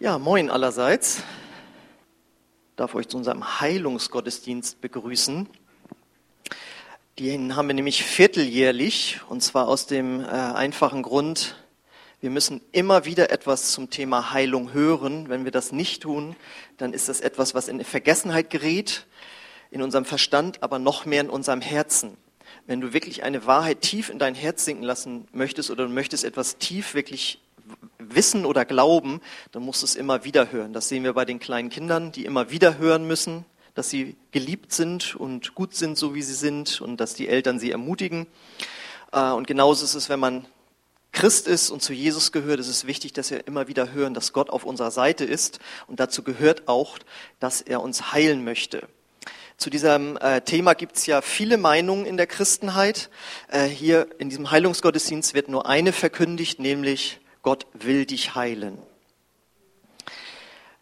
Ja, moin allerseits. Ich darf euch zu unserem Heilungsgottesdienst begrüßen. Den haben wir nämlich vierteljährlich und zwar aus dem äh, einfachen Grund, wir müssen immer wieder etwas zum Thema Heilung hören. Wenn wir das nicht tun, dann ist das etwas, was in Vergessenheit gerät, in unserem Verstand, aber noch mehr in unserem Herzen. Wenn du wirklich eine Wahrheit tief in dein Herz sinken lassen möchtest oder du möchtest etwas tief wirklich wissen oder glauben, dann musst du es immer wieder hören. Das sehen wir bei den kleinen Kindern, die immer wieder hören müssen, dass sie geliebt sind und gut sind, so wie sie sind und dass die Eltern sie ermutigen. Äh, und genauso ist es, wenn man Christ ist und zu Jesus gehört, ist es wichtig, dass wir immer wieder hören, dass Gott auf unserer Seite ist. Und dazu gehört auch, dass er uns heilen möchte. Zu diesem äh, Thema gibt es ja viele Meinungen in der Christenheit. Äh, hier in diesem Heilungsgottesdienst wird nur eine verkündigt, nämlich Gott will dich heilen.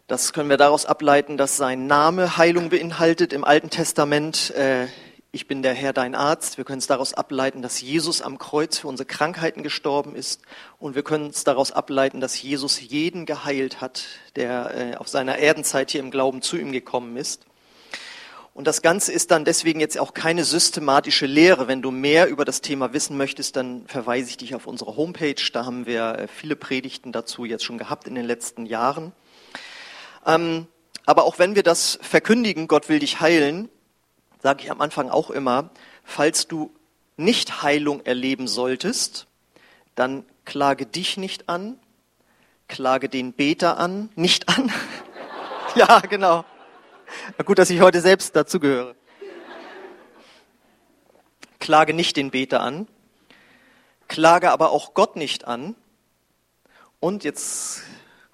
Das können wir daraus ableiten, dass sein Name Heilung beinhaltet im Alten Testament. Äh, ich bin der Herr, dein Arzt. Wir können es daraus ableiten, dass Jesus am Kreuz für unsere Krankheiten gestorben ist. Und wir können es daraus ableiten, dass Jesus jeden geheilt hat, der äh, auf seiner Erdenzeit hier im Glauben zu ihm gekommen ist. Und das Ganze ist dann deswegen jetzt auch keine systematische Lehre. Wenn du mehr über das Thema wissen möchtest, dann verweise ich dich auf unsere Homepage. Da haben wir äh, viele Predigten dazu jetzt schon gehabt in den letzten Jahren. Ähm, aber auch wenn wir das verkündigen, Gott will dich heilen, sage ich am Anfang auch immer, falls du nicht Heilung erleben solltest, dann klage dich nicht an, klage den Beter an, nicht an. ja, genau. Gut, dass ich heute selbst dazu gehöre. Klage nicht den Beter an, klage aber auch Gott nicht an. Und jetzt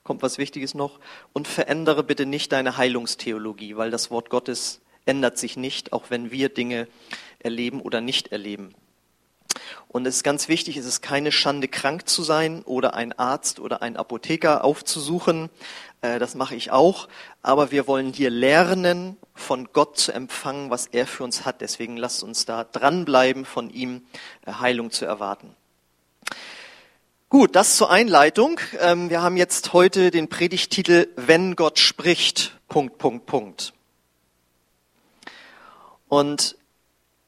kommt was Wichtiges noch. Und verändere bitte nicht deine Heilungstheologie, weil das Wort Gottes ändert sich nicht, auch wenn wir Dinge erleben oder nicht erleben. Und es ist ganz wichtig, es ist keine Schande, krank zu sein oder einen Arzt oder einen Apotheker aufzusuchen. Äh, das mache ich auch. Aber wir wollen hier lernen, von Gott zu empfangen, was er für uns hat. Deswegen lasst uns da dranbleiben, von ihm äh, Heilung zu erwarten. Gut, das zur Einleitung. Ähm, wir haben jetzt heute den Predigtitel Wenn Gott spricht. Punkt, Punkt, Punkt. Und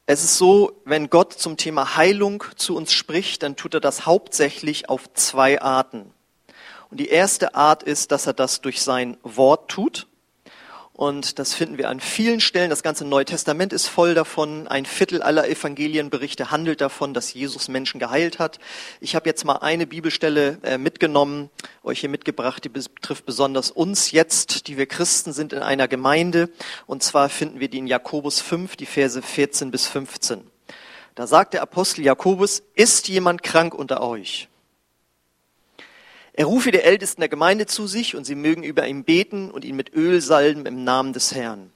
es ist so, wenn Gott zum Thema Heilung zu uns spricht, dann tut er das hauptsächlich auf zwei Arten. Und die erste Art ist, dass er das durch sein Wort tut. Und das finden wir an vielen Stellen. Das ganze Neue Testament ist voll davon. Ein Viertel aller Evangelienberichte handelt davon, dass Jesus Menschen geheilt hat. Ich habe jetzt mal eine Bibelstelle äh, mitgenommen, euch hier mitgebracht, die betrifft besonders uns jetzt, die wir Christen sind in einer Gemeinde. Und zwar finden wir die in Jakobus 5, die Verse 14 bis 15. Da sagt der Apostel Jakobus, ist jemand krank unter euch? Er rufe die Ältesten der Gemeinde zu sich und sie mögen über ihn beten und ihn mit Öl salben im Namen des Herrn.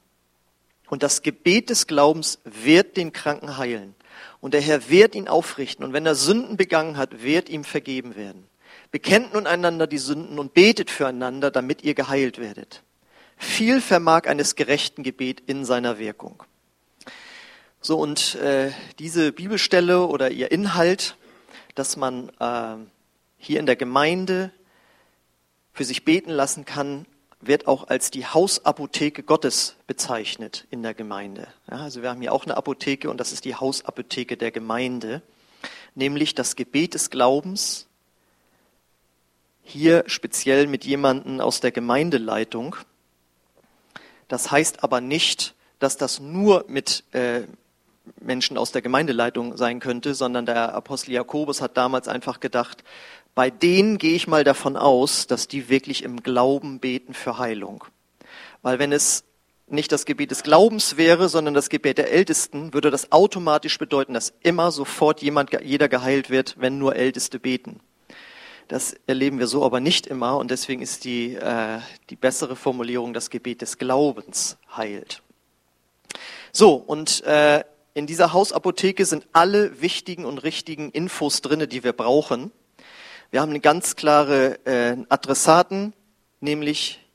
Und das Gebet des Glaubens wird den Kranken heilen. Und der Herr wird ihn aufrichten. Und wenn er Sünden begangen hat, wird ihm vergeben werden. Bekennt nun einander die Sünden und betet füreinander, damit ihr geheilt werdet. Viel vermag eines gerechten Gebet in seiner Wirkung. So, und äh, diese Bibelstelle oder ihr Inhalt, dass man äh, hier in der Gemeinde für sich beten lassen kann, wird auch als die Hausapotheke Gottes bezeichnet in der Gemeinde. Ja, also wir haben hier auch eine Apotheke und das ist die Hausapotheke der Gemeinde, nämlich das Gebet des Glaubens, hier speziell mit jemandem aus der Gemeindeleitung. Das heißt aber nicht, dass das nur mit äh, Menschen aus der Gemeindeleitung sein könnte, sondern der Apostel Jakobus hat damals einfach gedacht, bei denen gehe ich mal davon aus, dass die wirklich im Glauben beten für Heilung. Weil wenn es nicht das Gebet des Glaubens wäre, sondern das Gebet der Ältesten, würde das automatisch bedeuten, dass immer sofort jemand, jeder geheilt wird, wenn nur Älteste beten. Das erleben wir so aber nicht immer und deswegen ist die, äh, die bessere Formulierung, das Gebet des Glaubens heilt. So, und äh, in dieser Hausapotheke sind alle wichtigen und richtigen Infos drinne, die wir brauchen. Wir haben eine ganz klare äh, Adressaten, nämlich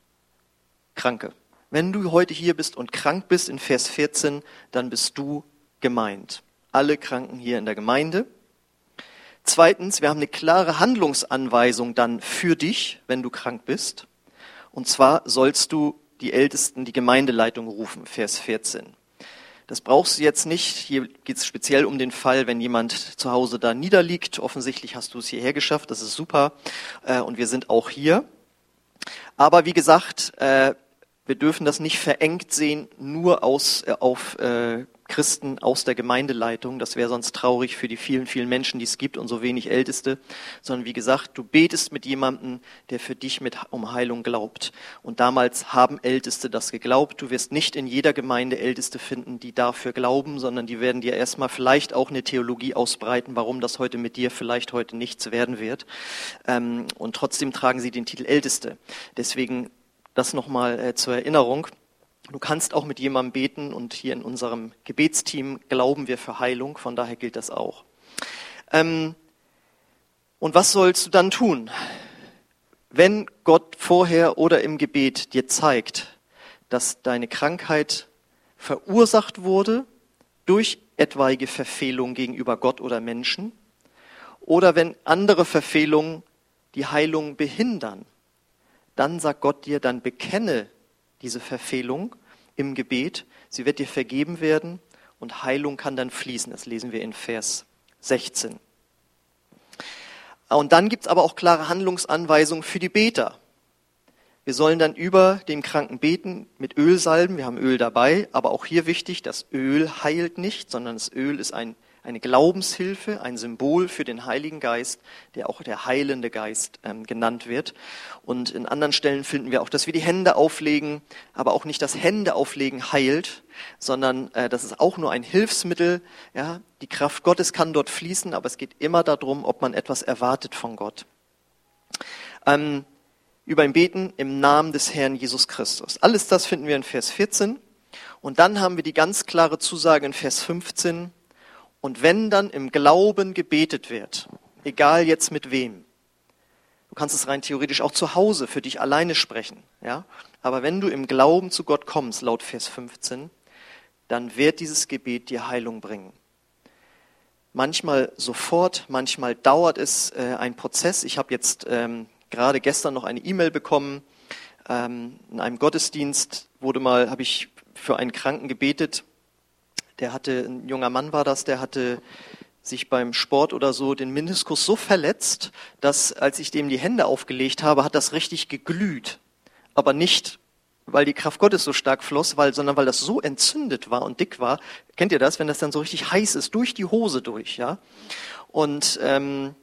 Kranke. Wenn du heute hier bist und krank bist in Vers 14, dann bist du gemeint. Alle Kranken hier in der Gemeinde. Zweitens, wir haben eine klare Handlungsanweisung dann für dich, wenn du krank bist. Und zwar sollst du die Ältesten, die Gemeindeleitung rufen, Vers 14. Das brauchst du jetzt nicht. Hier geht es speziell um den Fall, wenn jemand zu Hause da niederliegt. Offensichtlich hast du es hierher geschafft, das ist super. Äh, und wir sind auch hier. Aber wie gesagt, äh, wir dürfen das nicht verengt sehen, nur aus, äh, auf äh, Christen aus der Gemeindeleitung. Das wäre sonst traurig für die vielen, vielen Menschen, die es gibt und so wenig Älteste. Sondern wie gesagt, du betest mit jemandem, der für dich mit um Heilung glaubt. Und damals haben Älteste das geglaubt. Du wirst nicht in jeder Gemeinde Älteste finden, die dafür glauben, sondern die werden dir erstmal vielleicht auch eine Theologie ausbreiten, warum das heute mit dir vielleicht heute nichts werden wird. Ähm, und trotzdem tragen sie den Titel Älteste. Deswegen das nochmal äh, zur Erinnerung. Du kannst auch mit jemandem beten und hier in unserem Gebetsteam glauben wir für Heilung, von daher gilt das auch. Ähm, und was sollst du dann tun? Wenn Gott vorher oder im Gebet dir zeigt, dass deine Krankheit verursacht wurde durch etwaige Verfehlungen gegenüber Gott oder Menschen, oder wenn andere Verfehlungen die Heilung behindern, dann sagt Gott dir, dann bekenne diese Verfehlung im Gebet. Sie wird dir vergeben werden und Heilung kann dann fließen. Das lesen wir in Vers 16. Und dann gibt es aber auch klare Handlungsanweisungen für die Beter. Wir sollen dann über den Kranken beten mit Öl salben. Wir haben Öl dabei, aber auch hier wichtig, das Öl heilt nicht, sondern das Öl ist ein eine Glaubenshilfe, ein Symbol für den Heiligen Geist, der auch der heilende Geist ähm, genannt wird. Und in anderen Stellen finden wir auch, dass wir die Hände auflegen, aber auch nicht das Hände auflegen heilt, sondern äh, das ist auch nur ein Hilfsmittel. Ja, die Kraft Gottes kann dort fließen, aber es geht immer darum, ob man etwas erwartet von Gott. Ähm, über ein Beten im Namen des Herrn Jesus Christus. Alles das finden wir in Vers 14. Und dann haben wir die ganz klare Zusage in Vers 15, und wenn dann im Glauben gebetet wird, egal jetzt mit wem, du kannst es rein theoretisch auch zu Hause für dich alleine sprechen, ja, aber wenn du im Glauben zu Gott kommst, laut Vers 15, dann wird dieses Gebet dir Heilung bringen. Manchmal sofort, manchmal dauert es äh, ein Prozess. Ich habe jetzt ähm, gerade gestern noch eine E-Mail bekommen. Ähm, in einem Gottesdienst wurde mal, habe ich für einen Kranken gebetet der hatte, ein junger Mann war das, der hatte sich beim Sport oder so den Meniskus so verletzt, dass als ich dem die Hände aufgelegt habe, hat das richtig geglüht. Aber nicht, weil die Kraft Gottes so stark floss, weil, sondern weil das so entzündet war und dick war. Kennt ihr das, wenn das dann so richtig heiß ist, durch die Hose durch, ja? Und ähm,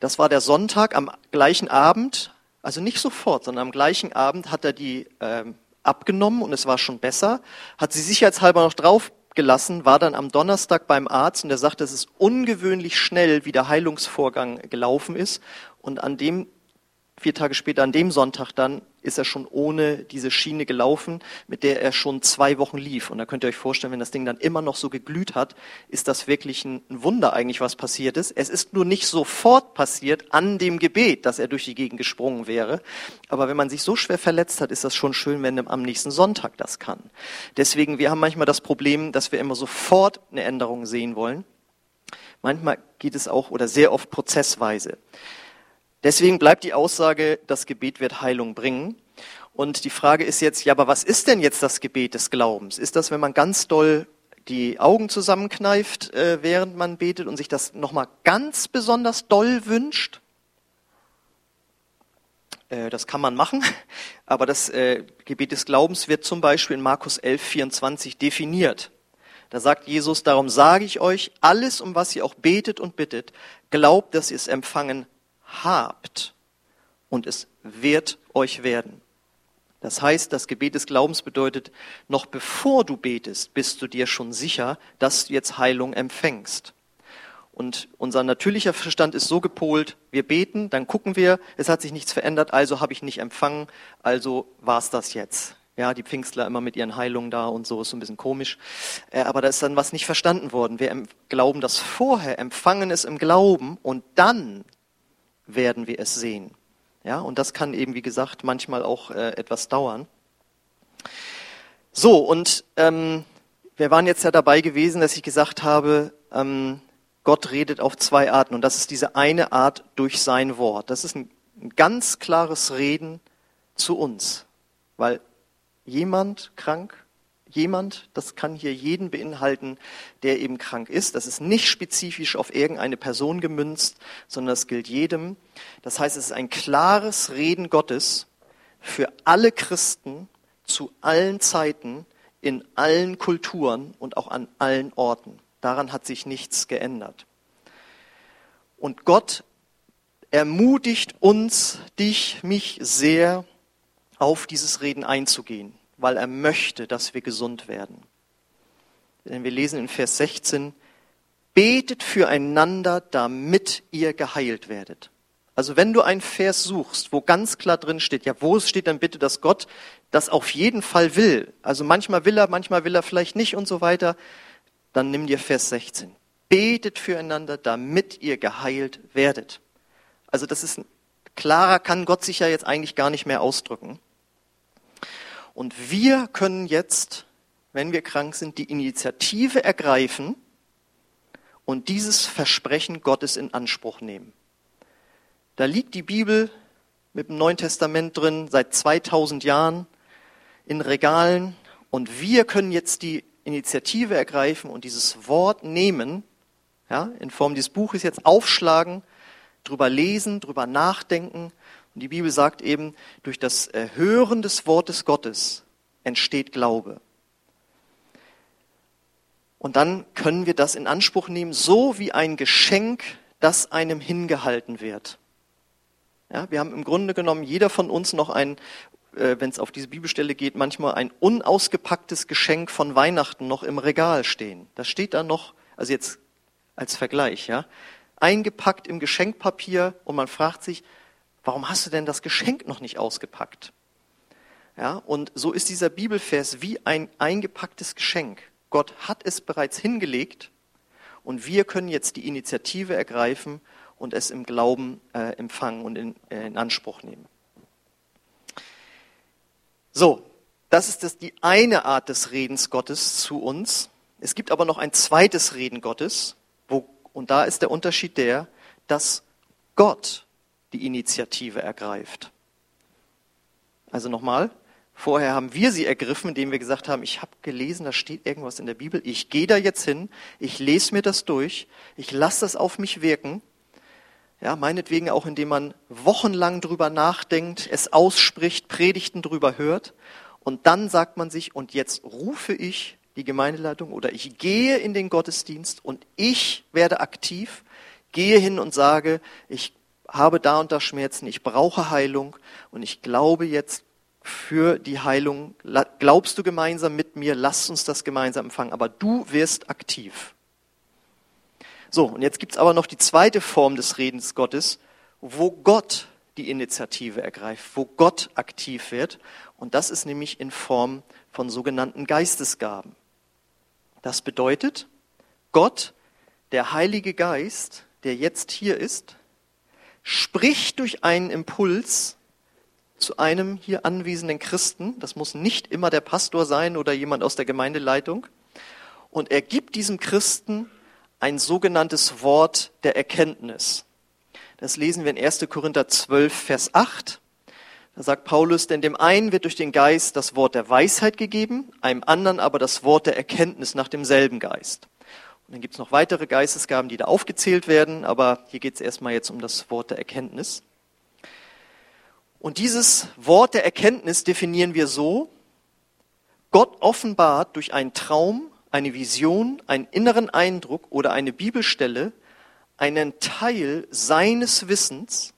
das war der Sonntag am gleichen Abend, also nicht sofort, sondern am gleichen Abend hat er die ähm, abgenommen und es war schon besser, hat sie sicherheitshalber noch draufgelassen, war dann am Donnerstag beim Arzt und der sagte, es ist ungewöhnlich schnell, wie der Heilungsvorgang gelaufen ist. Und an dem vier Tage später, an dem Sonntag dann, ist er schon ohne diese Schiene gelaufen, mit der er schon zwei Wochen lief. Und da könnt ihr euch vorstellen, wenn das Ding dann immer noch so geglüht hat, ist das wirklich ein Wunder eigentlich, was passiert ist. Es ist nur nicht sofort passiert an dem Gebet, dass er durch die Gegend gesprungen wäre. Aber wenn man sich so schwer verletzt hat, ist das schon schön, wenn er am nächsten Sonntag das kann. Deswegen, wir haben manchmal das Problem, dass wir immer sofort eine Änderung sehen wollen. Manchmal geht es auch oder sehr oft prozessweise. Deswegen bleibt die Aussage, das Gebet wird Heilung bringen. Und die Frage ist jetzt, ja, aber was ist denn jetzt das Gebet des Glaubens? Ist das, wenn man ganz doll die Augen zusammenkneift, äh, während man betet und sich das nochmal ganz besonders doll wünscht? Äh, das kann man machen, aber das äh, Gebet des Glaubens wird zum Beispiel in Markus 11, 24 definiert. Da sagt Jesus, darum sage ich euch, alles, um was ihr auch betet und bittet, glaubt, dass ihr es empfangen habt und es wird euch werden. Das heißt, das Gebet des Glaubens bedeutet, noch bevor du betest, bist du dir schon sicher, dass du jetzt Heilung empfängst. Und unser natürlicher Verstand ist so gepolt, wir beten, dann gucken wir, es hat sich nichts verändert, also habe ich nicht empfangen, also war es das jetzt. Ja, die Pfingstler immer mit ihren Heilungen da und so ist so ein bisschen komisch. Äh, aber da ist dann was nicht verstanden worden. Wir glauben das vorher, empfangen es im Glauben und dann werden wir es sehen. Ja, und das kann eben, wie gesagt, manchmal auch äh, etwas dauern. So, und ähm, wir waren jetzt ja dabei gewesen, dass ich gesagt habe, ähm, Gott redet auf zwei Arten. Und das ist diese eine Art durch sein Wort. Das ist ein, ein ganz klares Reden zu uns, weil jemand krank, jemand, das kann hier jeden beinhalten, der eben krank ist. Das ist nicht spezifisch auf irgendeine Person gemünzt, sondern das gilt jedem. Das heißt, es ist ein klares Reden Gottes für alle Christen zu allen Zeiten, in allen Kulturen und auch an allen Orten. Daran hat sich nichts geändert. Und Gott ermutigt uns, dich, mich sehr, auf dieses Reden einzugehen, weil er möchte, dass wir gesund werden. Denn wir lesen in Vers 16, betet füreinander, damit ihr geheilt werdet. Also wenn du einen Vers suchst, wo ganz klar drin steht, ja, wo steht dann bitte, dass Gott das auf jeden Fall will, also manchmal will er, manchmal will er vielleicht nicht und so weiter, dann nimm dir Vers 16. Betet füreinander, damit ihr geheilt werdet. Also das ist klarer kann Gott sich ja jetzt eigentlich gar nicht mehr ausdrücken. Und wir können jetzt, wenn wir krank sind, die Initiative ergreifen und dieses Versprechen Gottes in Anspruch nehmen. Da liegt die Bibel mit dem Neuen Testament drin seit 2000 Jahren in Regalen und wir können jetzt die Initiative ergreifen und dieses Wort nehmen, ja, in Form dieses Buches jetzt aufschlagen drüber lesen, drüber nachdenken. Und die Bibel sagt eben, durch das Hören des Wortes Gottes entsteht Glaube. Und dann können wir das in Anspruch nehmen, so wie ein Geschenk, das einem hingehalten wird. Ja, wir haben im Grunde genommen jeder von uns noch ein, äh, wenn es auf diese Bibelstelle geht, manchmal ein unausgepacktes Geschenk von Weihnachten noch im Regal stehen. Das steht da noch, also jetzt als Vergleich, ja eingepackt im Geschenkpapier und man fragt sich, warum hast du denn das Geschenk noch nicht ausgepackt? Ja, und so ist dieser Bibelvers wie ein eingepacktes Geschenk. Gott hat es bereits hingelegt und wir können jetzt die Initiative ergreifen und es im Glauben äh, empfangen und in, äh, in Anspruch nehmen. So, das ist das, die eine Art des Redens Gottes zu uns. Es gibt aber noch ein zweites Reden Gottes, wo und da ist der Unterschied der, dass Gott die Initiative ergreift. Also nochmal, vorher haben wir sie ergriffen, indem wir gesagt haben, ich habe gelesen, da steht irgendwas in der Bibel, ich gehe da jetzt hin, ich lese mir das durch, ich lasse das auf mich wirken. Ja, meinetwegen auch, indem man wochenlang drüber nachdenkt, es ausspricht, Predigten drüber hört. Und dann sagt man sich, und jetzt rufe ich die Gemeindeleitung oder ich gehe in den Gottesdienst und ich werde aktiv, gehe hin und sage, ich habe da und da Schmerzen, ich brauche Heilung und ich glaube jetzt für die Heilung. Glaubst du gemeinsam mit mir? Lass uns das gemeinsam empfangen. Aber du wirst aktiv. So, und jetzt gibt's aber noch die zweite Form des Redens Gottes, wo Gott die Initiative ergreift, wo Gott aktiv wird. Und das ist nämlich in Form von sogenannten Geistesgaben. Das bedeutet, Gott, der Heilige Geist, der jetzt hier ist, spricht durch einen Impuls zu einem hier anwesenden Christen. Das muss nicht immer der Pastor sein oder jemand aus der Gemeindeleitung. Und er gibt diesem Christen ein sogenanntes Wort der Erkenntnis. Das lesen wir in 1. Korinther 12, Vers 8. Da sagt Paulus, denn dem einen wird durch den Geist das Wort der Weisheit gegeben, einem anderen aber das Wort der Erkenntnis nach demselben Geist. Und dann gibt es noch weitere Geistesgaben, die da aufgezählt werden, aber hier geht es erstmal jetzt um das Wort der Erkenntnis. Und dieses Wort der Erkenntnis definieren wir so, Gott offenbart durch einen Traum, eine Vision, einen inneren Eindruck oder eine Bibelstelle einen Teil seines Wissens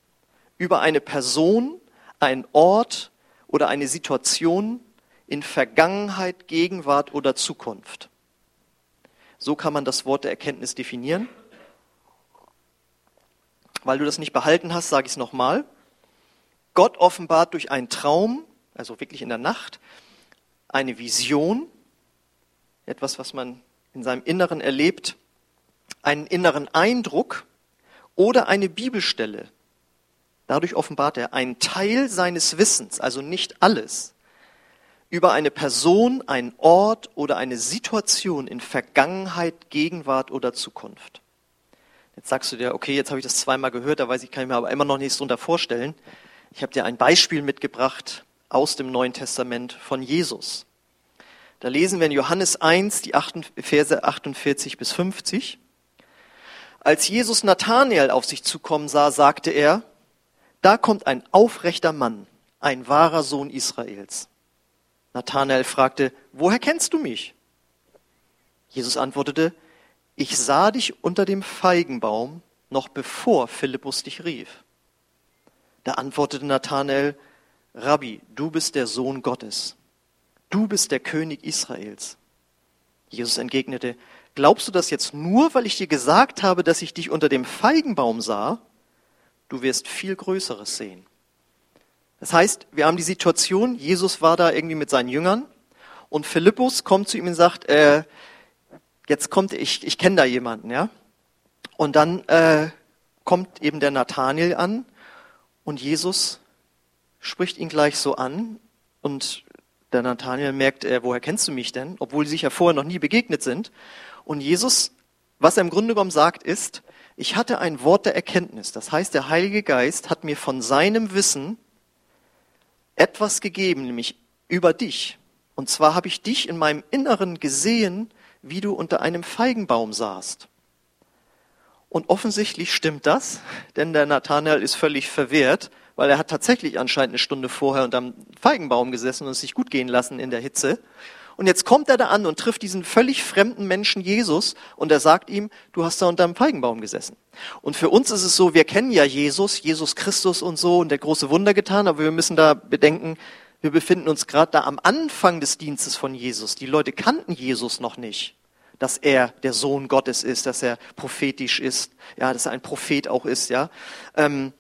über eine Person, ein Ort oder eine Situation in Vergangenheit, Gegenwart oder Zukunft. So kann man das Wort der Erkenntnis definieren. Weil du das nicht behalten hast, sage ich es nochmal. Gott offenbart durch einen Traum, also wirklich in der Nacht, eine Vision, etwas, was man in seinem Inneren erlebt, einen inneren Eindruck oder eine Bibelstelle, Dadurch offenbart er einen Teil seines Wissens, also nicht alles, über eine Person, einen Ort oder eine Situation in Vergangenheit, Gegenwart oder Zukunft. Jetzt sagst du dir, okay, jetzt habe ich das zweimal gehört, da weiß ich, kann ich mir aber immer noch nichts darunter vorstellen. Ich habe dir ein Beispiel mitgebracht aus dem Neuen Testament von Jesus. Da lesen wir in Johannes 1, die Verse 48 bis 50. Als Jesus Nathanael auf sich zukommen sah, sagte er, da kommt ein aufrechter Mann, ein wahrer Sohn Israels. Nathanael fragte, woher kennst du mich? Jesus antwortete, ich sah dich unter dem Feigenbaum, noch bevor Philippus dich rief. Da antwortete Nathanael, Rabbi, du bist der Sohn Gottes. Du bist der König Israels. Jesus entgegnete, glaubst du das jetzt nur, weil ich dir gesagt habe, dass ich dich unter dem Feigenbaum sah? Du wirst viel Größeres sehen. Das heißt, wir haben die Situation, Jesus war da irgendwie mit seinen Jüngern und Philippus kommt zu ihm und sagt, äh, jetzt kommt, ich, ich kenne da jemanden, ja. Und dann äh, kommt eben der Nathanael an und Jesus spricht ihn gleich so an und der Nathanael merkt, äh, woher kennst du mich denn? Obwohl sie sich ja vorher noch nie begegnet sind. Und Jesus, was er im Grunde genommen sagt, ist, ich hatte ein Wort der Erkenntnis. Das heißt, der Heilige Geist hat mir von seinem Wissen etwas gegeben, nämlich über dich. Und zwar habe ich dich in meinem Inneren gesehen, wie du unter einem Feigenbaum saßt. Und offensichtlich stimmt das, denn der Nathanael ist völlig verwehrt, weil er hat tatsächlich anscheinend eine Stunde vorher unterm Feigenbaum gesessen und es sich gut gehen lassen in der Hitze. Und jetzt kommt er da an und trifft diesen völlig fremden Menschen Jesus und er sagt ihm, du hast da unter einem Feigenbaum gesessen. Und für uns ist es so, wir kennen ja Jesus, Jesus Christus und so und der große Wunder getan, aber wir müssen da bedenken, wir befinden uns gerade da am Anfang des Dienstes von Jesus. Die Leute kannten Jesus noch nicht dass er der Sohn Gottes ist, dass er prophetisch ist, ja, dass er ein Prophet auch ist, ja. Ähm,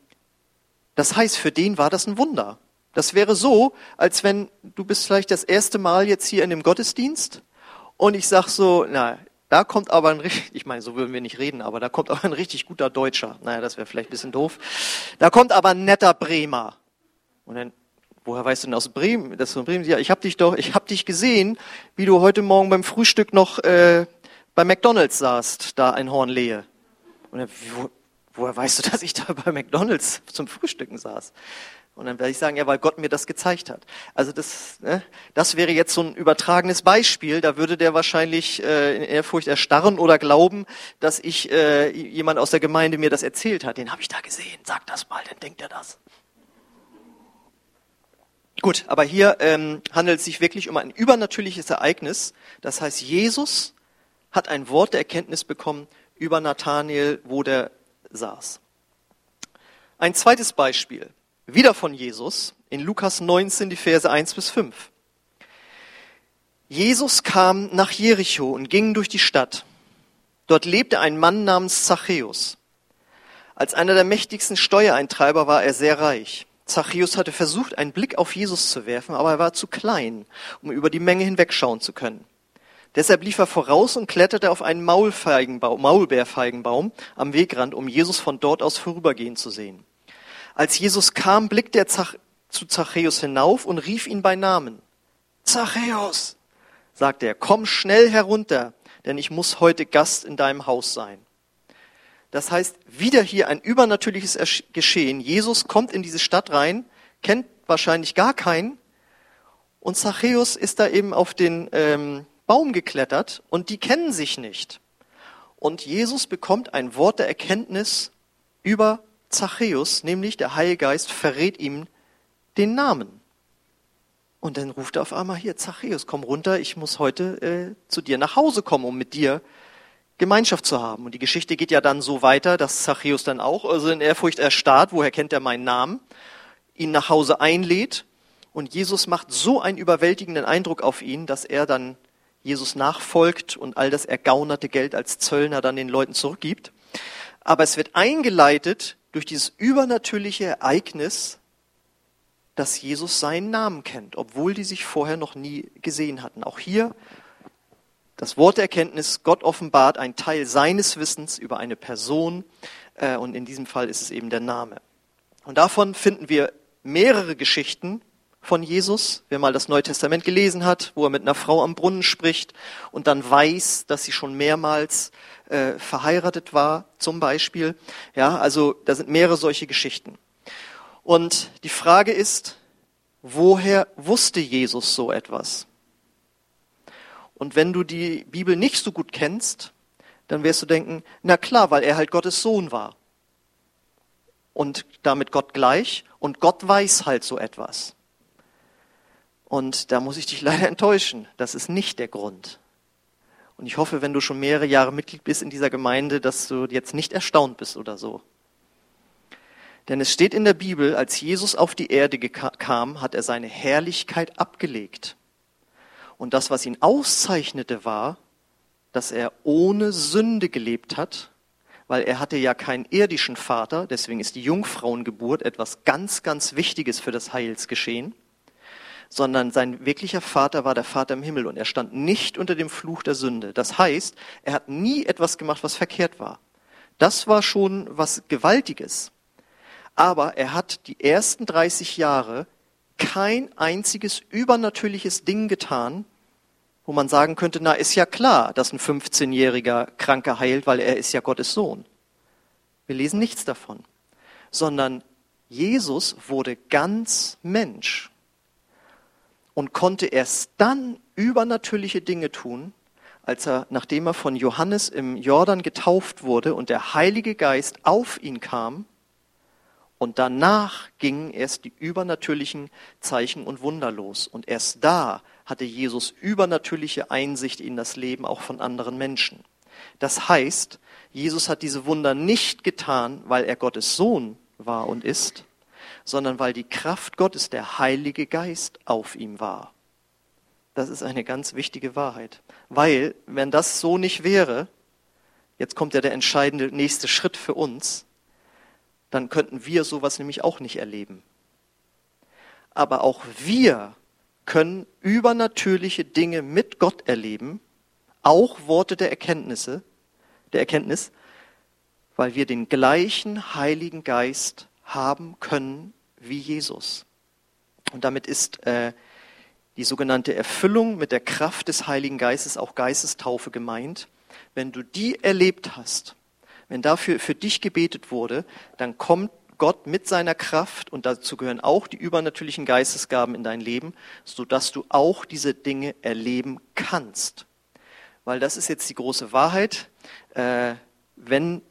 das heißt, für den war das ein Wunder. Das wäre so, als wenn du bist vielleicht das erste Mal jetzt hier in dem Gottesdienst und ich sag so, na, da kommt aber ein richtig, ich meine, so würden wir nicht reden, aber da kommt aber ein richtig guter Deutscher. Naja, das wäre vielleicht ein bisschen doof. Da kommt aber ein netter Bremer. Und dann, woher weißt du denn aus Bremen? Das ist Bremen. Ja, ich habe dich doch, ich habe dich gesehen, wie du heute Morgen beim Frühstück noch äh, bei McDonald's saßt, da ein Hornlehe. Und dann, wo, woher weißt du, dass ich da bei McDonald's zum Frühstücken saß? Und dann werde ich sagen, ja, weil Gott mir das gezeigt hat. Also das, ne, das wäre jetzt so ein übertragenes Beispiel. Da würde der wahrscheinlich äh, in Ehrfurcht erstarren oder glauben, dass ich äh, jemand aus der Gemeinde mir das erzählt hat. Den habe ich da gesehen. Sag das mal, dann denkt er das. Gut, aber hier ähm, handelt es sich wirklich um ein übernatürliches Ereignis. Das heißt, Jesus hat ein Wort der Erkenntnis bekommen über Nathanael, wo der saß. Ein zweites Beispiel, wieder von Jesus, in Lukas 19, die Verse 1 bis 5. Jesus kam nach Jericho und ging durch die Stadt. Dort lebte ein Mann namens Zachäus. Als einer der mächtigsten Steuereintreiber war er sehr reich. Zachäus hatte versucht, einen Blick auf Jesus zu werfen, aber er war zu klein, um über die Menge hinwegschauen zu können. Deshalb lief er voraus und kletterte auf einen Maulfeigenbaum, Maulbeerfeigenbaum am Wegrand, um Jesus von dort aus vorübergehen zu sehen. Als Jesus kam, blickte er zu Zachäus hinauf und rief ihn bei Namen. Zachäus, sagte er, komm schnell herunter, denn ich muss heute Gast in deinem Haus sein. Das heißt, wieder hier ein übernatürliches Geschehen. Jesus kommt in diese Stadt rein, kennt wahrscheinlich gar keinen. Und Zachäus ist da eben auf den ähm, Baum geklettert und die kennen sich nicht. Und Jesus bekommt ein Wort der Erkenntnis über Zachäus, nämlich der Heilige Geist verrät ihm den Namen. Und dann ruft er auf einmal hier, Zachäus, komm runter, ich muss heute äh, zu dir nach Hause kommen, um mit dir Gemeinschaft zu haben. Und die Geschichte geht ja dann so weiter, dass Zachäus dann auch, also in Ehrfurcht erstarrt, woher kennt er meinen Namen, ihn nach Hause einlädt. Und Jesus macht so einen überwältigenden Eindruck auf ihn, dass er dann Jesus nachfolgt und all das ergaunerte Geld als Zöllner dann den Leuten zurückgibt. Aber es wird eingeleitet durch dieses übernatürliche Ereignis, dass Jesus seinen Namen kennt, obwohl die sich vorher noch nie gesehen hatten. Auch hier das Wort der Erkenntnis, Gott offenbart einen Teil seines Wissens über eine Person äh, und in diesem Fall ist es eben der Name. Und davon finden wir mehrere Geschichten von Jesus, wer mal das Neue Testament gelesen hat, wo er mit einer Frau am Brunnen spricht und dann weiß, dass sie schon mehrmals äh, verheiratet war, zum Beispiel. Ja, also da sind mehrere solche Geschichten. Und die Frage ist, woher wusste Jesus so etwas? Und wenn du die Bibel nicht so gut kennst, dann wirst du denken, na klar, weil er halt Gottes Sohn war. Und damit Gott gleich. Und Gott weiß halt so etwas. Und da muss ich dich leider enttäuschen. Das ist nicht der Grund. Und ich hoffe, wenn du schon mehrere Jahre Mitglied bist in dieser Gemeinde, dass du jetzt nicht erstaunt bist oder so. Denn es steht in der Bibel, als Jesus auf die Erde kam, hat er seine Herrlichkeit abgelegt. Und das, was ihn auszeichnete, war, dass er ohne Sünde gelebt hat, weil er hatte ja keinen irdischen Vater, deswegen ist die Jungfrauengeburt etwas ganz, ganz Wichtiges für das Heilsgeschehen, sondern sein wirklicher Vater war der Vater im Himmel und er stand nicht unter dem Fluch der Sünde. Das heißt, er hat nie etwas gemacht, was verkehrt war. Das war schon was Gewaltiges. Aber er hat die ersten 30 Jahre kein einziges übernatürliches Ding getan, wo man sagen könnte, na, ist ja klar, dass ein 15-jähriger Kranke heilt, weil er ist ja Gottes Sohn. Wir lesen nichts davon, sondern Jesus wurde ganz Mensch und konnte erst dann übernatürliche Dinge tun, als er, nachdem er von Johannes im Jordan getauft wurde und der Heilige Geist auf ihn kam, und danach gingen erst die übernatürlichen Zeichen und Wunder los. Und erst da hatte Jesus übernatürliche Einsicht in das Leben auch von anderen Menschen. Das heißt, Jesus hat diese Wunder nicht getan, weil er Gottes Sohn war und ist, sondern weil die Kraft Gottes, der Heilige Geist, auf ihm war. Das ist eine ganz wichtige Wahrheit. Weil, wenn das so nicht wäre, jetzt kommt ja der entscheidende nächste Schritt für uns, dann könnten wir sowas nämlich auch nicht erleben. Aber auch wir können übernatürliche Dinge mit Gott erleben, auch Worte der Erkenntnisse, der Erkenntnis, weil wir den gleichen Heiligen Geist haben können wie Jesus. Und damit ist äh, die sogenannte Erfüllung mit der Kraft des Heiligen Geistes, auch Geistestaufe gemeint. Wenn du die erlebt hast, wenn dafür für dich gebetet wurde, dann kommt Gott mit seiner Kraft, und dazu gehören auch die übernatürlichen Geistesgaben in dein Leben, sodass du auch diese Dinge erleben kannst. Weil das ist jetzt die große Wahrheit. Äh, wenn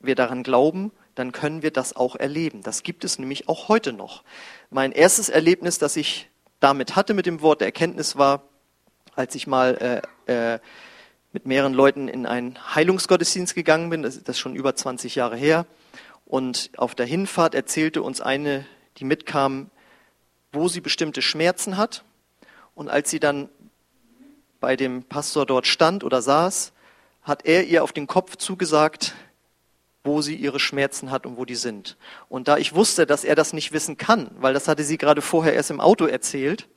wir daran glauben, dann können wir das auch erleben. Das gibt es nämlich auch heute noch. Mein erstes Erlebnis, das ich damit hatte mit dem Wort der Erkenntnis war, als ich mal äh, äh, mit mehreren Leuten in einen Heilungsgottesdienst gegangen bin. Das ist schon über 20 Jahre her. Und auf der Hinfahrt erzählte uns eine, die mitkam, wo sie bestimmte Schmerzen hat. Und als sie dann bei dem Pastor dort stand oder saß, hat er ihr auf den Kopf zugesagt, wo sie ihre Schmerzen hat und wo die sind. Und da ich wusste, dass er das nicht wissen kann, weil das hatte sie gerade vorher erst im Auto erzählt,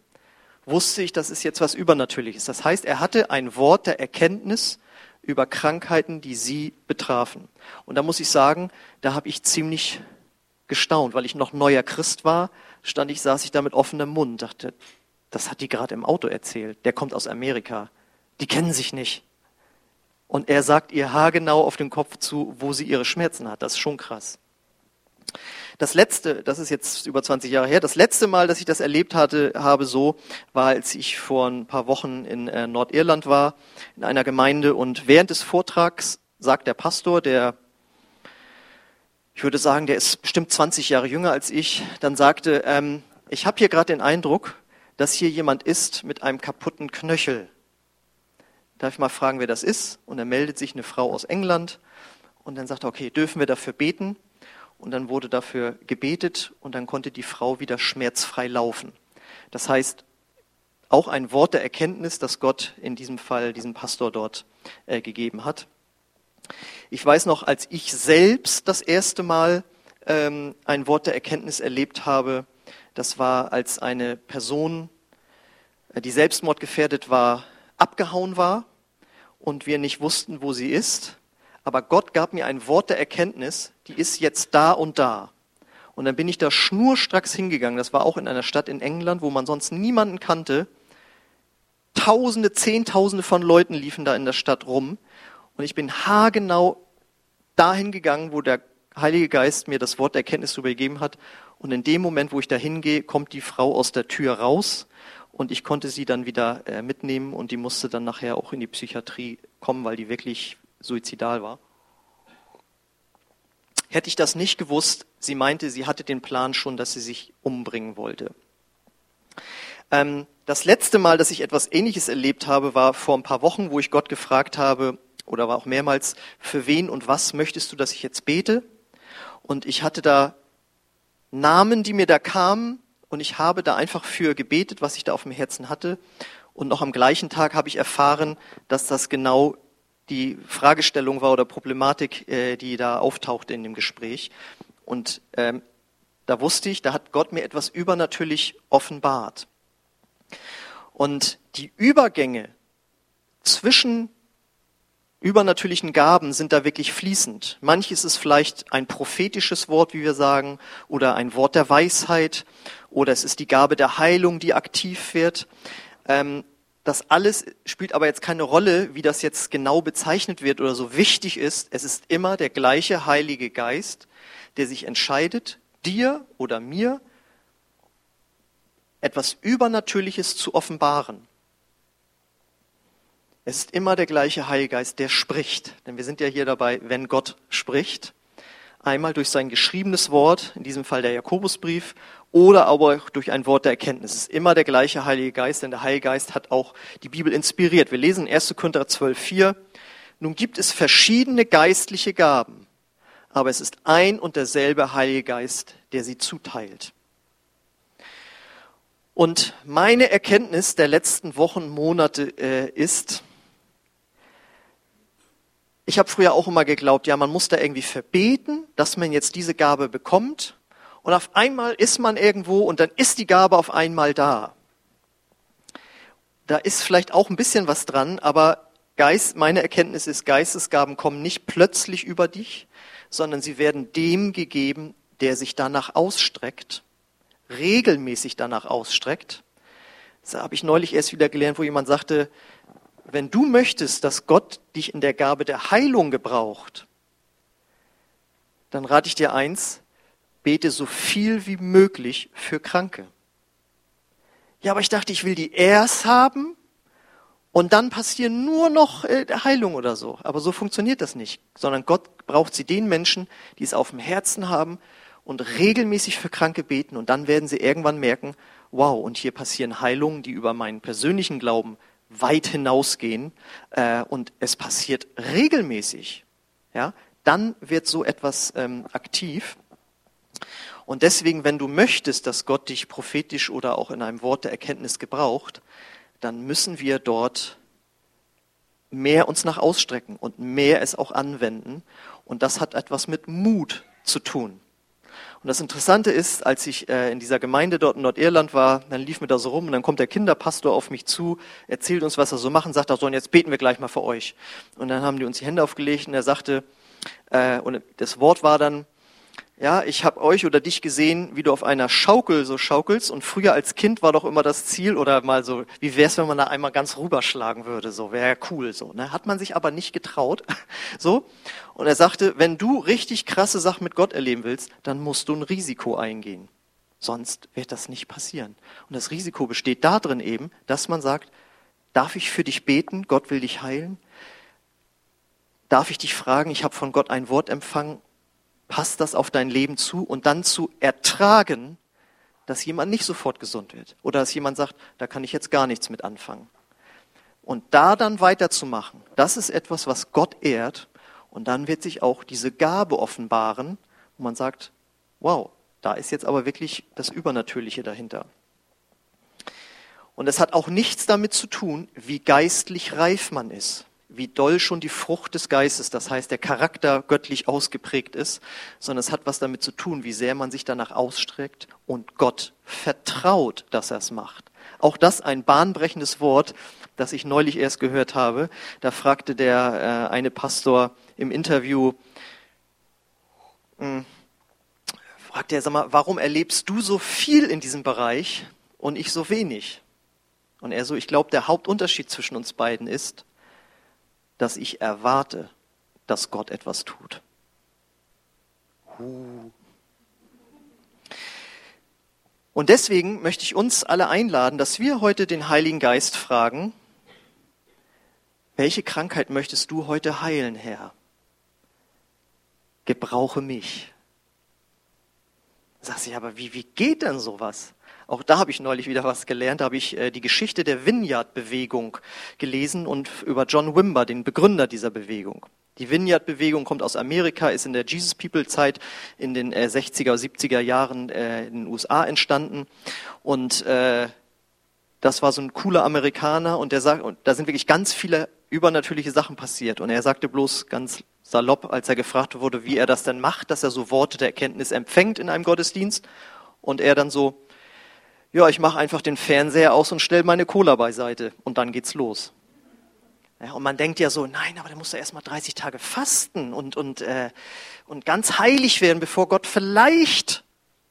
wusste ich, das ist jetzt was Übernatürliches. Das heißt, er hatte ein Wort der Erkenntnis über Krankheiten, die sie betrafen. Und da muss ich sagen, da habe ich ziemlich gestaunt, weil ich noch neuer Christ war, stand ich, saß ich da mit offenem Mund, dachte, das hat die gerade im Auto erzählt. Der kommt aus Amerika. Die kennen sich nicht. Und er sagt ihr haargenau auf den Kopf zu, wo sie ihre Schmerzen hat. Das ist schon krass. Das letzte, das ist jetzt über 20 Jahre her, das letzte Mal, dass ich das erlebt hatte, habe so, war, als ich vor ein paar Wochen in äh, Nordirland war, in einer Gemeinde und während des Vortrags sagt der Pastor, der, ich würde sagen, der ist bestimmt 20 Jahre jünger als ich, dann sagte, ähm, ich habe hier gerade den Eindruck, dass hier jemand ist mit einem kaputten Knöchel. Darf ich mal fragen, wer das ist? Und dann meldet sich eine Frau aus England und dann sagt er, okay, dürfen wir dafür beten? und dann wurde dafür gebetet und dann konnte die Frau wieder schmerzfrei laufen. Das heißt, auch ein Wort der Erkenntnis, das Gott in diesem Fall diesem Pastor dort äh, gegeben hat. Ich weiß noch, als ich selbst das erste Mal ähm, ein Wort der Erkenntnis erlebt habe, das war, als eine Person, äh, die selbstmordgefährdet war, abgehauen war und wir nicht wussten, wo sie ist aber Gott gab mir ein Wort der Erkenntnis, die ist jetzt da und da. Und dann bin ich da schnurstracks hingegangen. Das war auch in einer Stadt in England, wo man sonst niemanden kannte. Tausende, Zehntausende von Leuten liefen da in der Stadt rum. Und ich bin haargenau dahin gegangen, wo der Heilige Geist mir das Wort der Erkenntnis übergeben hat. Und in dem Moment, wo ich da hingehe, kommt die Frau aus der Tür raus und ich konnte sie dann wieder äh, mitnehmen und die musste dann nachher auch in die Psychiatrie kommen, weil die wirklich suizidal war. Hätte ich das nicht gewusst, sie meinte, sie hatte den Plan schon, dass sie sich umbringen wollte. Ähm, das letzte Mal, dass ich etwas Ähnliches erlebt habe, war vor ein paar Wochen, wo ich Gott gefragt habe, oder war auch mehrmals, für wen und was möchtest du, dass ich jetzt bete? Und ich hatte da Namen, die mir da kamen, und ich habe da einfach für gebetet, was ich da auf dem Herzen hatte. Und noch am gleichen Tag habe ich erfahren, dass das genau die Fragestellung war oder Problematik, äh, die da auftauchte in dem Gespräch. Und ähm, da wusste ich, da hat Gott mir etwas übernatürlich offenbart. Und die Übergänge zwischen übernatürlichen Gaben sind da wirklich fließend. Manches ist vielleicht ein prophetisches Wort, wie wir sagen, oder ein Wort der Weisheit, oder es ist die Gabe der Heilung, die aktiv wird. Ähm, das alles spielt aber jetzt keine Rolle, wie das jetzt genau bezeichnet wird oder so wichtig ist. Es ist immer der gleiche Heilige Geist, der sich entscheidet, dir oder mir etwas Übernatürliches zu offenbaren. Es ist immer der gleiche Heilgeist, der spricht. Denn wir sind ja hier dabei, wenn Gott spricht. Einmal durch sein geschriebenes Wort, in diesem Fall der Jakobusbrief, oder aber durch ein Wort der Erkenntnis. Es ist immer der gleiche Heilige Geist, denn der Heilige Geist hat auch die Bibel inspiriert. Wir lesen 1. Korinther 12,4. Nun gibt es verschiedene geistliche Gaben, aber es ist ein und derselbe Heilige Geist, der sie zuteilt. Und meine Erkenntnis der letzten Wochen, Monate äh, ist, ich habe früher auch immer geglaubt, ja, man muss da irgendwie verbeten, dass man jetzt diese Gabe bekommt. Und auf einmal ist man irgendwo und dann ist die Gabe auf einmal da. Da ist vielleicht auch ein bisschen was dran, aber Geist, meine Erkenntnis ist, Geistesgaben kommen nicht plötzlich über dich, sondern sie werden dem gegeben, der sich danach ausstreckt, regelmäßig danach ausstreckt. Das habe ich neulich erst wieder gelernt, wo jemand sagte, wenn du möchtest, dass Gott dich in der Gabe der Heilung gebraucht, dann rate ich dir eins, bete so viel wie möglich für Kranke. Ja, aber ich dachte, ich will die erst haben und dann passieren nur noch äh, Heilung oder so. Aber so funktioniert das nicht, sondern Gott braucht sie den Menschen, die es auf dem Herzen haben und regelmäßig für Kranke beten und dann werden sie irgendwann merken, wow, und hier passieren Heilungen, die über meinen persönlichen Glauben weit hinausgehen äh, und es passiert regelmäßig, ja, dann wird so etwas ähm, aktiv. Und deswegen, wenn du möchtest, dass Gott dich prophetisch oder auch in einem Wort der Erkenntnis gebraucht, dann müssen wir dort mehr uns nach ausstrecken und mehr es auch anwenden. Und das hat etwas mit Mut zu tun. Und das Interessante ist, als ich äh, in dieser Gemeinde dort in Nordirland war, dann lief mir da so rum und dann kommt der Kinderpastor auf mich zu, erzählt uns, was er so machen, sagt er so, und jetzt beten wir gleich mal für euch. Und dann haben die uns die Hände aufgelegt und er sagte, äh, und das Wort war dann, ja, ich habe euch oder dich gesehen, wie du auf einer Schaukel so schaukelst. Und früher als Kind war doch immer das Ziel oder mal so, wie wär's, wenn man da einmal ganz rüberschlagen würde? So wäre ja cool so. Ne? Hat man sich aber nicht getraut. so. Und er sagte, wenn du richtig krasse Sachen mit Gott erleben willst, dann musst du ein Risiko eingehen. Sonst wird das nicht passieren. Und das Risiko besteht darin eben, dass man sagt, darf ich für dich beten? Gott will dich heilen. Darf ich dich fragen? Ich habe von Gott ein Wort empfangen passt das auf dein Leben zu und dann zu ertragen, dass jemand nicht sofort gesund wird oder dass jemand sagt, da kann ich jetzt gar nichts mit anfangen. Und da dann weiterzumachen, das ist etwas, was Gott ehrt und dann wird sich auch diese Gabe offenbaren, wo man sagt, wow, da ist jetzt aber wirklich das Übernatürliche dahinter. Und es hat auch nichts damit zu tun, wie geistlich reif man ist wie doll schon die Frucht des Geistes, das heißt der Charakter göttlich ausgeprägt ist, sondern es hat was damit zu tun, wie sehr man sich danach ausstreckt und Gott vertraut, dass er es macht. Auch das ein bahnbrechendes Wort, das ich neulich erst gehört habe. Da fragte der äh, eine Pastor im Interview, mh, hm, fragte er, sag mal, warum erlebst du so viel in diesem Bereich und ich so wenig? Und er so, ich glaube, der Hauptunterschied zwischen uns beiden ist, dass ich erwarte, dass Gott etwas tut. Und deswegen möchte ich uns alle einladen, dass wir heute den Heiligen Geist fragen, welche Krankheit möchtest du heute heilen, Herr? Gebrauche mich. Sagst du, aber wie, wie geht denn sowas? Auch da habe ich neulich wieder was gelernt. Da habe ich äh, die Geschichte der Vineyard-Bewegung gelesen und über John Wimber, den Begründer dieser Bewegung. Die Vineyard-Bewegung kommt aus Amerika, ist in der Jesus People-Zeit in den äh, 60er, 70er Jahren äh, in den USA entstanden. Und äh, das war so ein cooler Amerikaner und der sagt, und da sind wirklich ganz viele übernatürliche Sachen passiert. Und er sagte bloß ganz salopp, als er gefragt wurde, wie er das denn macht, dass er so Worte der Erkenntnis empfängt in einem Gottesdienst. Und er dann so, ja, ich mache einfach den Fernseher aus und stelle meine Cola beiseite und dann geht's los. Ja, und man denkt ja so, nein, aber der muss ja erst mal 30 Tage fasten und, und, äh, und ganz heilig werden, bevor Gott vielleicht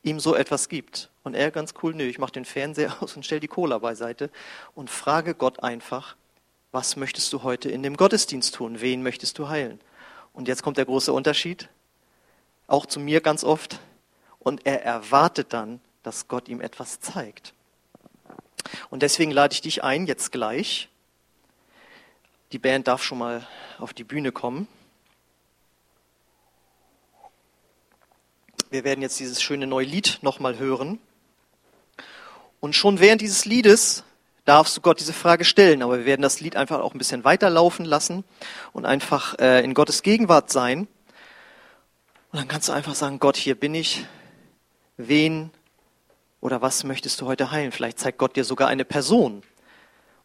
ihm so etwas gibt. Und er ganz cool, nö, ich mache den Fernseher aus und stelle die Cola beiseite und frage Gott einfach, was möchtest du heute in dem Gottesdienst tun? Wen möchtest du heilen? Und jetzt kommt der große Unterschied, auch zu mir ganz oft. Und er erwartet dann, dass Gott ihm etwas zeigt. Und deswegen lade ich dich ein, jetzt gleich, die Band darf schon mal auf die Bühne kommen. Wir werden jetzt dieses schöne neue Lied nochmal hören. Und schon während dieses Liedes darfst du Gott diese Frage stellen, aber wir werden das Lied einfach auch ein bisschen weiterlaufen lassen und einfach äh, in Gottes Gegenwart sein. Und dann kannst du einfach sagen, Gott, hier bin ich. Wen oder was möchtest du heute heilen? Vielleicht zeigt Gott dir sogar eine Person,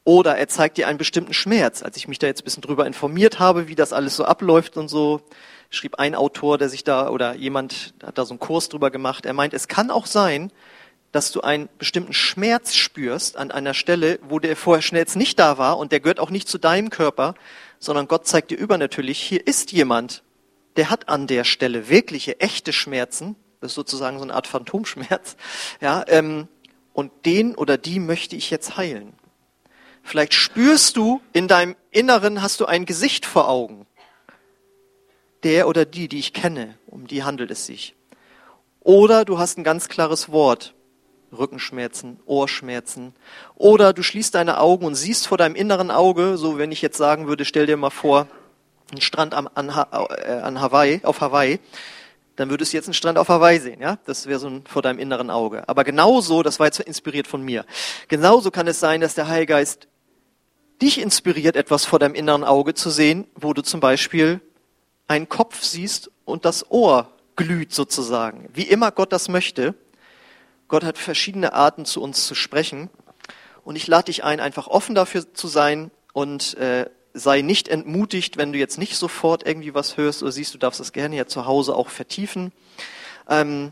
oder er zeigt dir einen bestimmten Schmerz. Als ich mich da jetzt ein bisschen drüber informiert habe, wie das alles so abläuft und so, schrieb ein Autor, der sich da, oder jemand hat da so einen Kurs drüber gemacht, er meint, es kann auch sein, dass du einen bestimmten Schmerz spürst an einer Stelle, wo der vorher Schmerz nicht da war und der gehört auch nicht zu deinem Körper, sondern Gott zeigt dir übernatürlich, hier ist jemand, der hat an der Stelle wirkliche, echte Schmerzen, das ist sozusagen so eine Art Phantomschmerz, ja, ähm, und den oder die möchte ich jetzt heilen. Vielleicht spürst du in deinem Inneren, hast du ein Gesicht vor Augen. Der oder die, die ich kenne, um die handelt es sich. Oder du hast ein ganz klares Wort. Rückenschmerzen, Ohrschmerzen. Oder du schließt deine Augen und siehst vor deinem inneren Auge, so wenn ich jetzt sagen würde, stell dir mal vor, einen Strand am, an, äh, an Hawaii, auf Hawaii, dann würdest du jetzt einen Strand auf Hawaii sehen, ja? Das wäre so ein, vor deinem inneren Auge. Aber genauso, das war jetzt inspiriert von mir, genauso kann es sein, dass der Heilgeist dich inspiriert, etwas vor deinem inneren Auge zu sehen, wo du zum Beispiel einen Kopf siehst und das Ohr glüht sozusagen. Wie immer Gott das möchte. Gott hat verschiedene Arten zu uns zu sprechen. Und ich lade dich ein, einfach offen dafür zu sein und äh, sei nicht entmutigt, wenn du jetzt nicht sofort irgendwie was hörst oder siehst, du darfst das gerne ja zu Hause auch vertiefen. Ähm,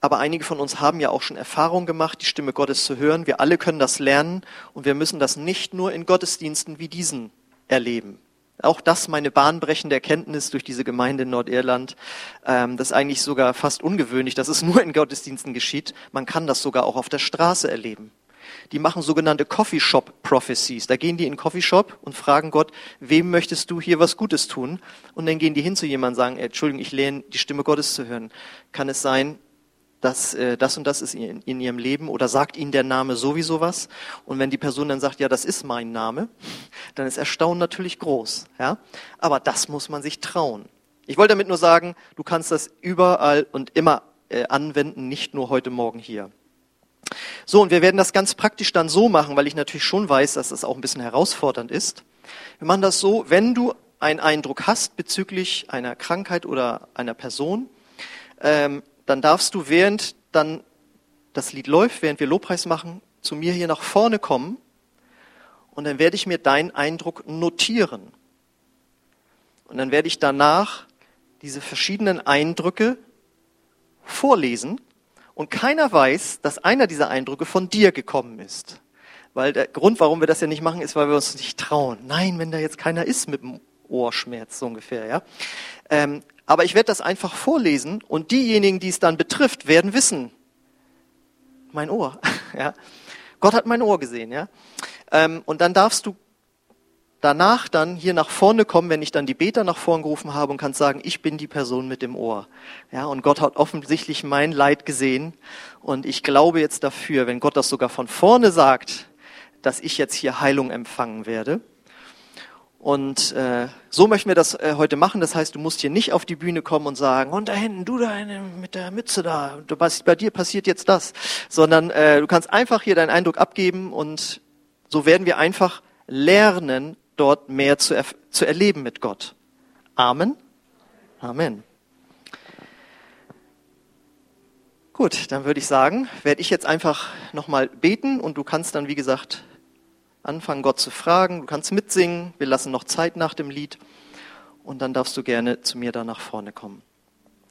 aber einige von uns haben ja auch schon Erfahrung gemacht, die Stimme Gottes zu hören. Wir alle können das lernen und wir müssen das nicht nur in Gottesdiensten wie diesen erleben. Auch das meine bahnbrechende Erkenntnis durch diese Gemeinde in Nordirland. Ähm, das ist eigentlich sogar fast ungewöhnlich, dass es nur in Gottesdiensten geschieht. Man kann das sogar auch auf der Straße erleben. Die machen sogenannte Coffee Shop Prophecies. Da gehen die in den Coffee Shop und fragen Gott, wem möchtest du hier was Gutes tun? Und dann gehen die hin zu jemandem und sagen, Entschuldigung, ich lehne die Stimme Gottes zu hören. Kann es sein, dass äh, das und das ist in, in ihrem Leben oder sagt ihnen der Name sowieso was. Und wenn die Person dann sagt, ja, das ist mein Name, dann ist Erstaunen natürlich groß. Ja? Aber das muss man sich trauen. Ich wollte damit nur sagen, du kannst das überall und immer äh, anwenden, nicht nur heute Morgen hier. So, und wir werden das ganz praktisch dann so machen, weil ich natürlich schon weiß, dass das auch ein bisschen herausfordernd ist. Wir machen das so, wenn du einen Eindruck hast bezüglich einer Krankheit oder einer Person, ähm, dann darfst du, während dann das Lied läuft, während wir Lobpreis machen, zu mir hier nach vorne kommen und dann werde ich mir deinen Eindruck notieren. Und dann werde ich danach diese verschiedenen Eindrücke vorlesen und keiner weiß, dass einer dieser Eindrücke von dir gekommen ist. Weil der Grund, warum wir das ja nicht machen, ist, weil wir uns nicht trauen. Nein, wenn da jetzt keiner ist mit dem Ohrschmerz, so ungefähr, ja. Ähm, aber ich werde das einfach vorlesen und diejenigen, die es dann betrifft, werden wissen, mein Ohr. Ja. Gott hat mein Ohr gesehen. Ja. Ähm, und dann darfst du danach dann hier nach vorne kommen, wenn ich dann die Beter nach vorn gerufen habe und kann sagen, ich bin die Person mit dem Ohr. Ja, und Gott hat offensichtlich mein Leid gesehen und ich glaube jetzt dafür, wenn Gott das sogar von vorne sagt, dass ich jetzt hier Heilung empfangen werde. Und äh, so möchten wir das äh, heute machen. Das heißt, du musst hier nicht auf die Bühne kommen und sagen, und da hinten, du da mit der Mütze da, du, bei dir passiert jetzt das, sondern äh, du kannst einfach hier deinen Eindruck abgeben und so werden wir einfach lernen, dort mehr zu, er zu erleben mit Gott. Amen. Amen. Gut, dann würde ich sagen, werde ich jetzt einfach nochmal beten und du kannst dann, wie gesagt, anfangen, Gott zu fragen. Du kannst mitsingen. Wir lassen noch Zeit nach dem Lied. Und dann darfst du gerne zu mir da nach vorne kommen.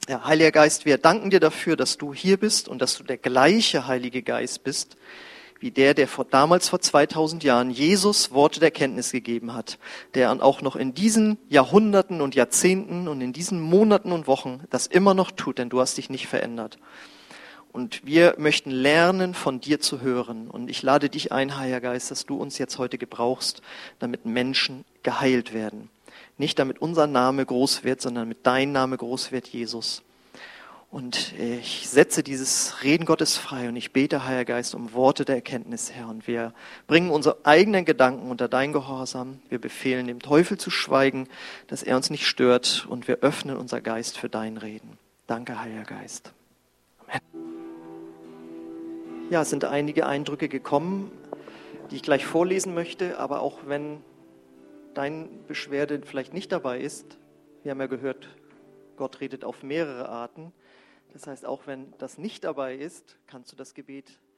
Ja, Heiliger Geist, wir danken dir dafür, dass du hier bist und dass du der gleiche Heilige Geist bist, wie der, der vor, damals vor 2000 Jahren Jesus Worte der Kenntnis gegeben hat, der auch noch in diesen Jahrhunderten und Jahrzehnten und in diesen Monaten und Wochen das immer noch tut, denn du hast dich nicht verändert. Und wir möchten lernen, von dir zu hören. Und ich lade dich ein, Heiliger Geist, dass du uns jetzt heute gebrauchst, damit Menschen geheilt werden. Nicht damit unser Name groß wird, sondern damit dein Name groß wird, Jesus. Und ich setze dieses Reden Gottes frei und ich bete, Heiliger Geist, um Worte der Erkenntnis, Herr. Und wir bringen unsere eigenen Gedanken unter dein Gehorsam. Wir befehlen dem Teufel zu schweigen, dass er uns nicht stört. Und wir öffnen unser Geist für dein Reden. Danke, Heiliger Geist. Amen. Ja, es sind einige Eindrücke gekommen, die ich gleich vorlesen möchte, aber auch wenn dein Beschwerde vielleicht nicht dabei ist, wir haben ja gehört, Gott redet auf mehrere Arten. Das heißt, auch wenn das nicht dabei ist, kannst du das Gebet